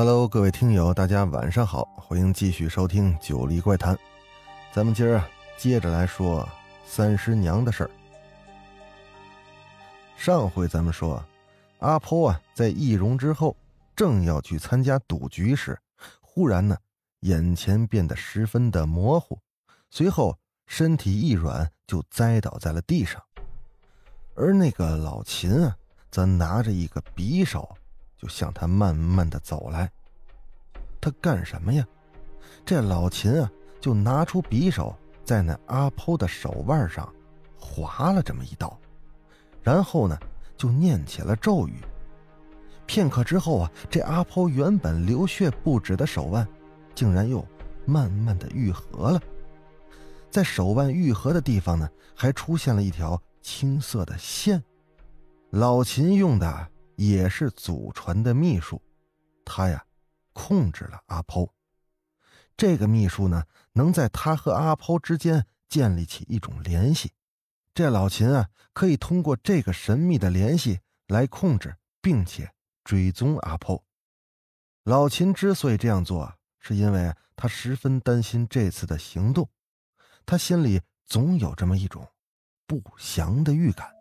Hello，各位听友，大家晚上好，欢迎继续收听《九黎怪谈》。咱们今儿啊，接着来说三师娘的事儿。上回咱们说，阿坡啊，在易容之后，正要去参加赌局时，忽然呢，眼前变得十分的模糊，随后身体一软，就栽倒在了地上。而那个老秦啊，则拿着一个匕首。就向他慢慢的走来，他干什么呀？这老秦啊，就拿出匕首，在那阿剖的手腕上划了这么一刀，然后呢，就念起了咒语。片刻之后啊，这阿剖原本流血不止的手腕，竟然又慢慢的愈合了。在手腕愈合的地方呢，还出现了一条青色的线。老秦用的。也是祖传的秘术，他呀控制了阿剖。这个秘术呢，能在他和阿剖之间建立起一种联系。这老秦啊，可以通过这个神秘的联系来控制并且追踪阿剖。老秦之所以这样做，是因为他十分担心这次的行动，他心里总有这么一种不祥的预感。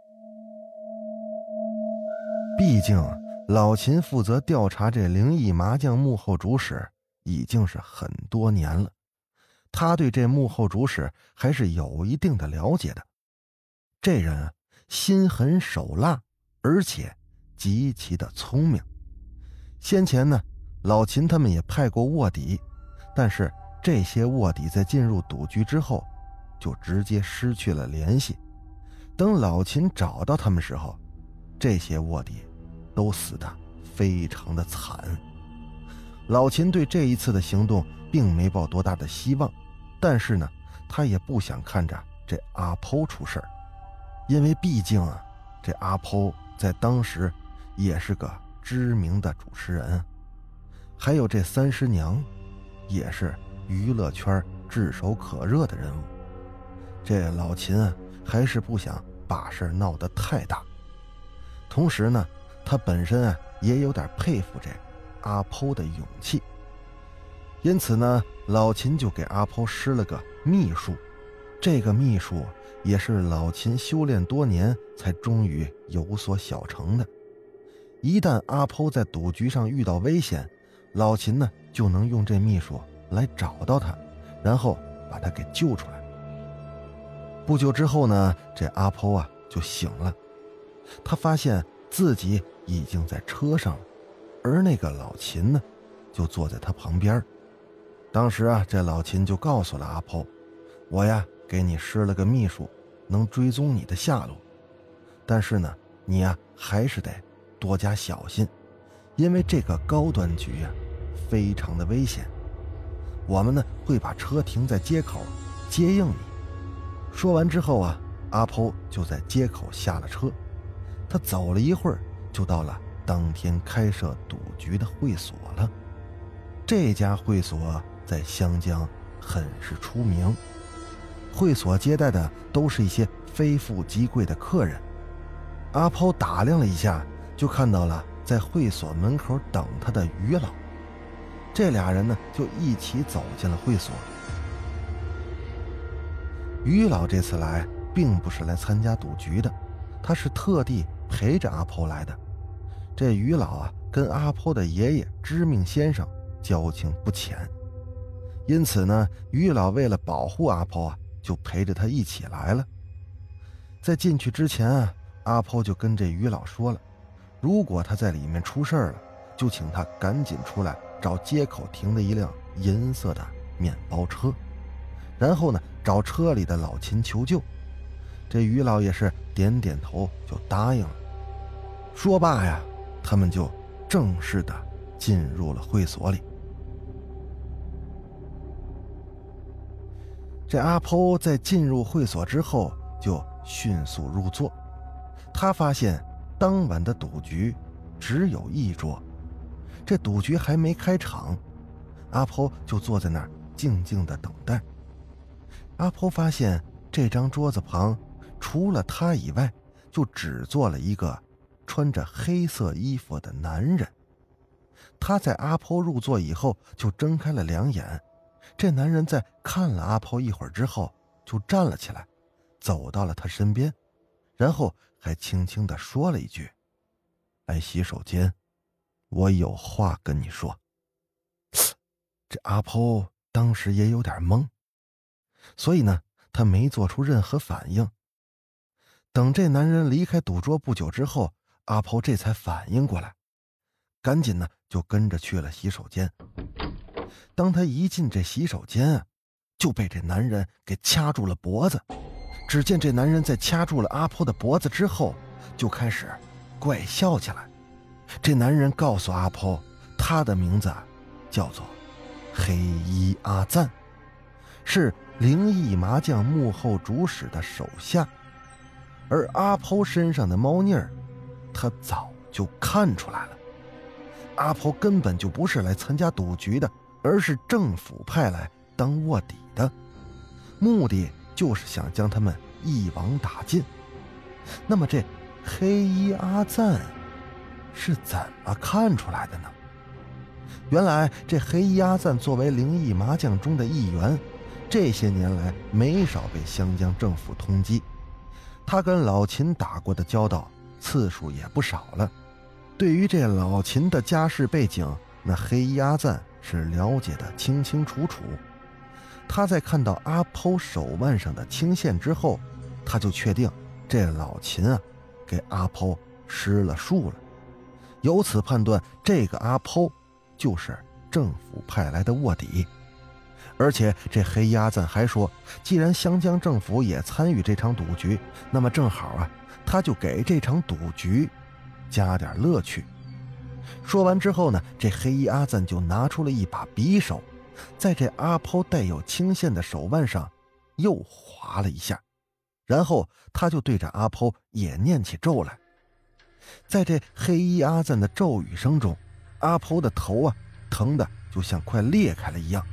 毕竟，老秦负责调查这灵异麻将幕后主使已经是很多年了，他对这幕后主使还是有一定的了解的。这人心狠手辣，而且极其的聪明。先前呢，老秦他们也派过卧底，但是这些卧底在进入赌局之后，就直接失去了联系。等老秦找到他们时候，这些卧底。都死的非常的惨。老秦对这一次的行动并没抱多大的希望，但是呢，他也不想看着这阿剖出事因为毕竟啊，这阿剖在当时也是个知名的主持人，还有这三师娘，也是娱乐圈炙手可热的人物。这老秦啊，还是不想把事闹得太大，同时呢。他本身啊也有点佩服这阿剖的勇气，因此呢，老秦就给阿剖施了个秘术。这个秘术也是老秦修炼多年才终于有所小成的。一旦阿剖在赌局上遇到危险，老秦呢就能用这秘术来找到他，然后把他给救出来。不久之后呢，这阿剖啊就醒了，他发现自己。已经在车上了，而那个老秦呢，就坐在他旁边。当时啊，这老秦就告诉了阿婆：“我呀，给你施了个秘术，能追踪你的下落。但是呢，你呀还是得多加小心，因为这个高端局呀，非常的危险。我们呢会把车停在街口，接应你。”说完之后啊，阿婆就在街口下了车。他走了一会儿。就到了当天开设赌局的会所了。这家会所在湘江很是出名，会所接待的都是一些非富即贵的客人。阿抛打量了一下，就看到了在会所门口等他的于老。这俩人呢，就一起走进了会所。于老这次来，并不是来参加赌局的，他是特地陪着阿抛来的。这于老啊，跟阿婆的爷爷知命先生交情不浅，因此呢，于老为了保护阿婆啊，就陪着他一起来了。在进去之前啊，阿婆就跟这于老说了，如果他在里面出事了，就请他赶紧出来找街口停的一辆银色的面包车，然后呢，找车里的老秦求救。这于老也是点点头，就答应了。说罢呀。他们就正式的进入了会所里。这阿婆在进入会所之后就迅速入座。他发现当晚的赌局只有一桌，这赌局还没开场，阿婆就坐在那儿静静的等待。阿婆发现这张桌子旁除了他以外，就只坐了一个穿着黑色衣服的男人。他在阿婆入座以后就睁开了两眼。这男人在看了阿婆一会儿之后，就站了起来，走到了他身边，然后还轻轻的说了一句：“来洗手间，我有话跟你说。”这阿婆当时也有点懵，所以呢，他没做出任何反应。等这男人离开赌桌不久之后，阿婆这才反应过来，赶紧呢就跟着去了洗手间。当他一进这洗手间啊，就被这男人给掐住了脖子。只见这男人在掐住了阿婆的脖子之后，就开始怪笑起来。这男人告诉阿婆，他的名字叫做黑衣阿赞，是灵异麻将幕后主使的手下。而阿婆身上的猫腻儿，他早就看出来了。阿婆根本就不是来参加赌局的。而是政府派来当卧底的，目的就是想将他们一网打尽。那么这黑衣阿赞是怎么看出来的呢？原来这黑衣阿赞作为灵异麻将中的一员，这些年来没少被湘江政府通缉，他跟老秦打过的交道次数也不少了。对于这老秦的家世背景，那黑衣阿赞。是了解的清清楚楚。他在看到阿剖手腕上的青线之后，他就确定这老秦啊，给阿剖施了术了。由此判断，这个阿剖就是政府派来的卧底。而且这黑鸭赞还说，既然湘江政府也参与这场赌局，那么正好啊，他就给这场赌局加点乐趣。说完之后呢，这黑衣阿赞就拿出了一把匕首，在这阿抛带有青线的手腕上又划了一下，然后他就对着阿抛也念起咒来。在这黑衣阿赞的咒语声中，阿抛的头啊疼的就像快裂开了一样，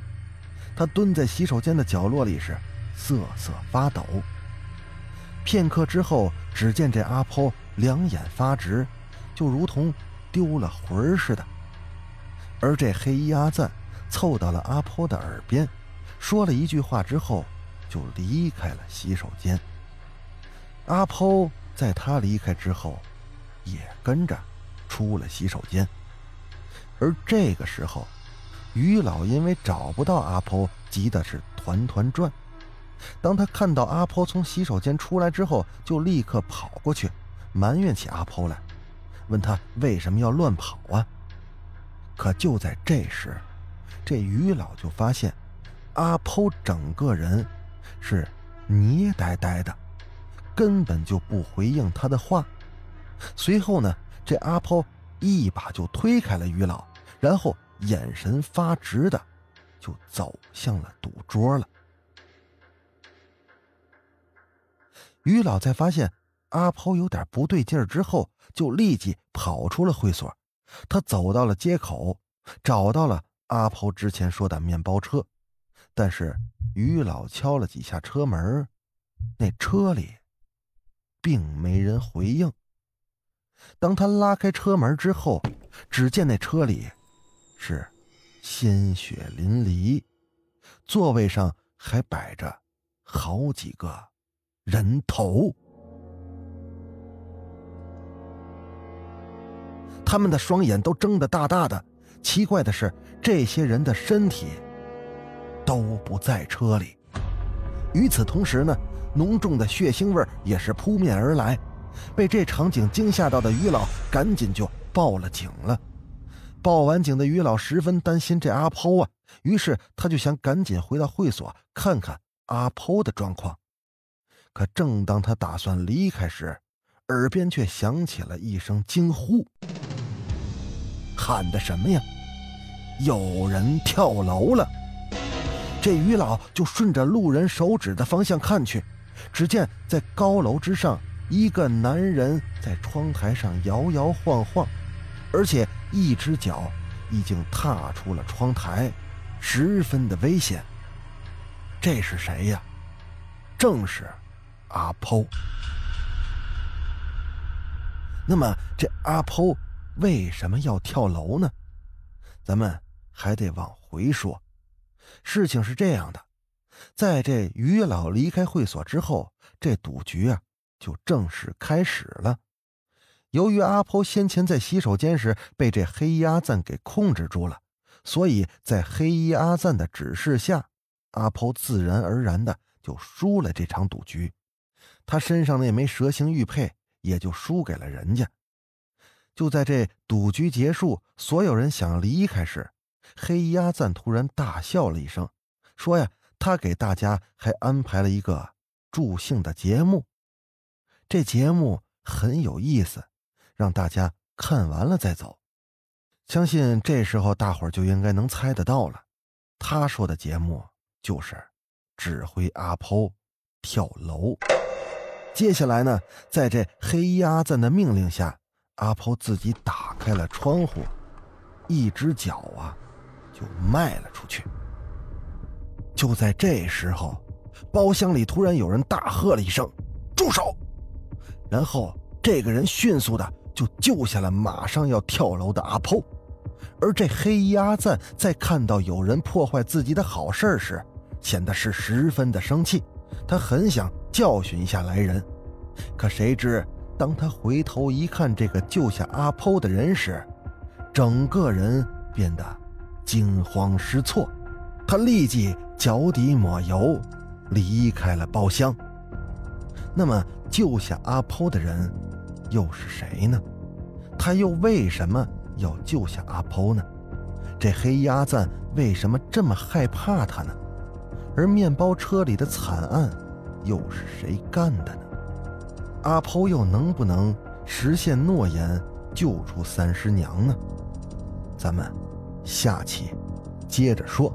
他蹲在洗手间的角落里是瑟瑟发抖。片刻之后，只见这阿抛两眼发直，就如同……丢了魂似的，而这黑衣阿赞凑到了阿婆的耳边，说了一句话之后，就离开了洗手间。阿婆在他离开之后，也跟着出了洗手间。而这个时候，于老因为找不到阿婆，急的是团团转。当他看到阿婆从洗手间出来之后，就立刻跑过去，埋怨起阿婆来。问他为什么要乱跑啊？可就在这时，这于老就发现阿婆整个人是捏呆呆的，根本就不回应他的话。随后呢，这阿婆一把就推开了于老，然后眼神发直的就走向了赌桌了。于老在发现。阿抛有点不对劲儿之后，就立即跑出了会所。他走到了街口，找到了阿抛之前说的面包车，但是于老敲了几下车门，那车里并没人回应。当他拉开车门之后，只见那车里是鲜血淋漓，座位上还摆着好几个人头。他们的双眼都睁得大大的。奇怪的是，这些人的身体都不在车里。与此同时呢，浓重的血腥味也是扑面而来。被这场景惊吓到的于老赶紧就报了警了。报完警的于老十分担心这阿抛啊，于是他就想赶紧回到会所看看阿抛的状况。可正当他打算离开时，耳边却响起了一声惊呼。喊的什么呀？有人跳楼了！这于老就顺着路人手指的方向看去，只见在高楼之上，一个男人在窗台上摇摇晃晃，而且一只脚已经踏出了窗台，十分的危险。这是谁呀？正是阿剖。那么这阿剖为什么要跳楼呢？咱们还得往回说。事情是这样的，在这于老离开会所之后，这赌局啊就正式开始了。由于阿婆先前在洗手间时被这黑衣阿赞给控制住了，所以在黑衣阿赞的指示下，阿婆自然而然的就输了这场赌局。他身上那枚蛇形玉佩也就输给了人家。就在这赌局结束，所有人想离开时，黑衣阿赞突然大笑了一声，说：“呀，他给大家还安排了一个助兴的节目，这节目很有意思，让大家看完了再走。相信这时候大伙儿就应该能猜得到了，他说的节目就是指挥阿剖跳楼。接下来呢，在这黑衣阿赞的命令下，阿剖自己打开了窗户，一只脚啊。”就迈了出去。就在这时候，包厢里突然有人大喝了一声：“住手！”然后这个人迅速的就救下了马上要跳楼的阿剖。而这黑衣阿赞在看到有人破坏自己的好事时，显得是十分的生气。他很想教训一下来人，可谁知当他回头一看这个救下阿剖的人时，整个人变得……惊慌失措，他立即脚底抹油，离开了包厢。那么救下阿剖的人又是谁呢？他又为什么要救下阿剖呢？这黑鸭赞为什么这么害怕他呢？而面包车里的惨案又是谁干的呢？阿剖又能不能实现诺言救出三师娘呢？咱们。下期接着说，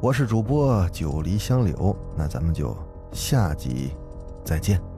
我是主播九黎香柳，那咱们就下集再见。